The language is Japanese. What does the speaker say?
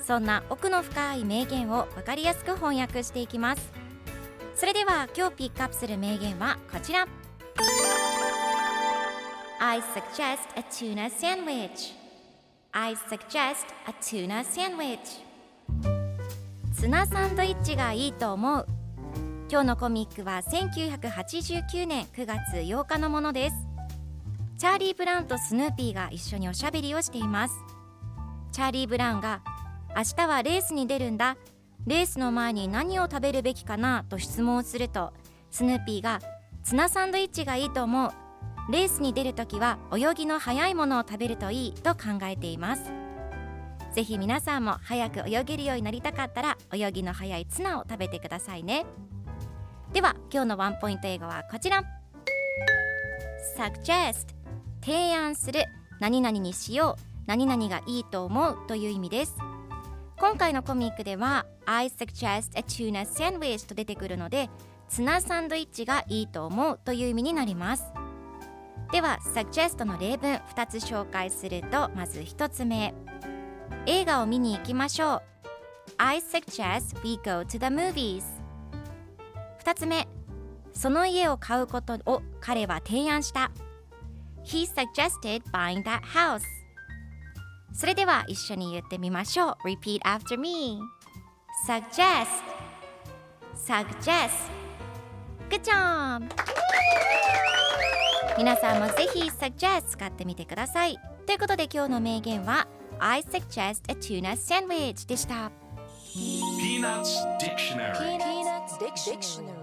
そんな奥の深い名言を分かりやすく翻訳していきます。それでは今日ピックアップする名言はこちら。I suggest a tuna sandwich. I suggest a tuna sandwich. ツナサンドイッチがいいと思う。今日のコミックは1989年9月8日のものです。チャーリー・ブラウンとスヌーピーが一緒におしゃべりをしています。チャーリー・ブラウンが明日はレースに出るんだ。レースの前に何を食べるべきかな？と質問するとスヌーピーがツナサンドイッチがいいと思う。レースに出るときは泳ぎの速いものを食べるといいと考えています。ぜひ皆さんも早く泳げるようになりたかったら泳ぎの速いツナを食べてくださいね。では今日のワンポイント英語はこちら。Suggest 提案する。何々にしよう。何々がいいと思うという意味です。今回のコミックでは I suggest a tuna sandwich と出てくるのでツナサンドイッチがいいと思うという意味になります。では suggest の例文2つ紹介するとまず1つ目。映画を見に行きましょう。I suggest we go to the movies 2つ目。その家を買うことを彼は提案した。He suggested buying that house それでは一緒に言ってみましょう Repeat after me Suggest Suggest Good job! 皆さんもぜひ Suggest 使ってみてくださいということで今日の名言は I suggest a tuna sandwich でした Peanuts Dictionary Peanuts Dictionary.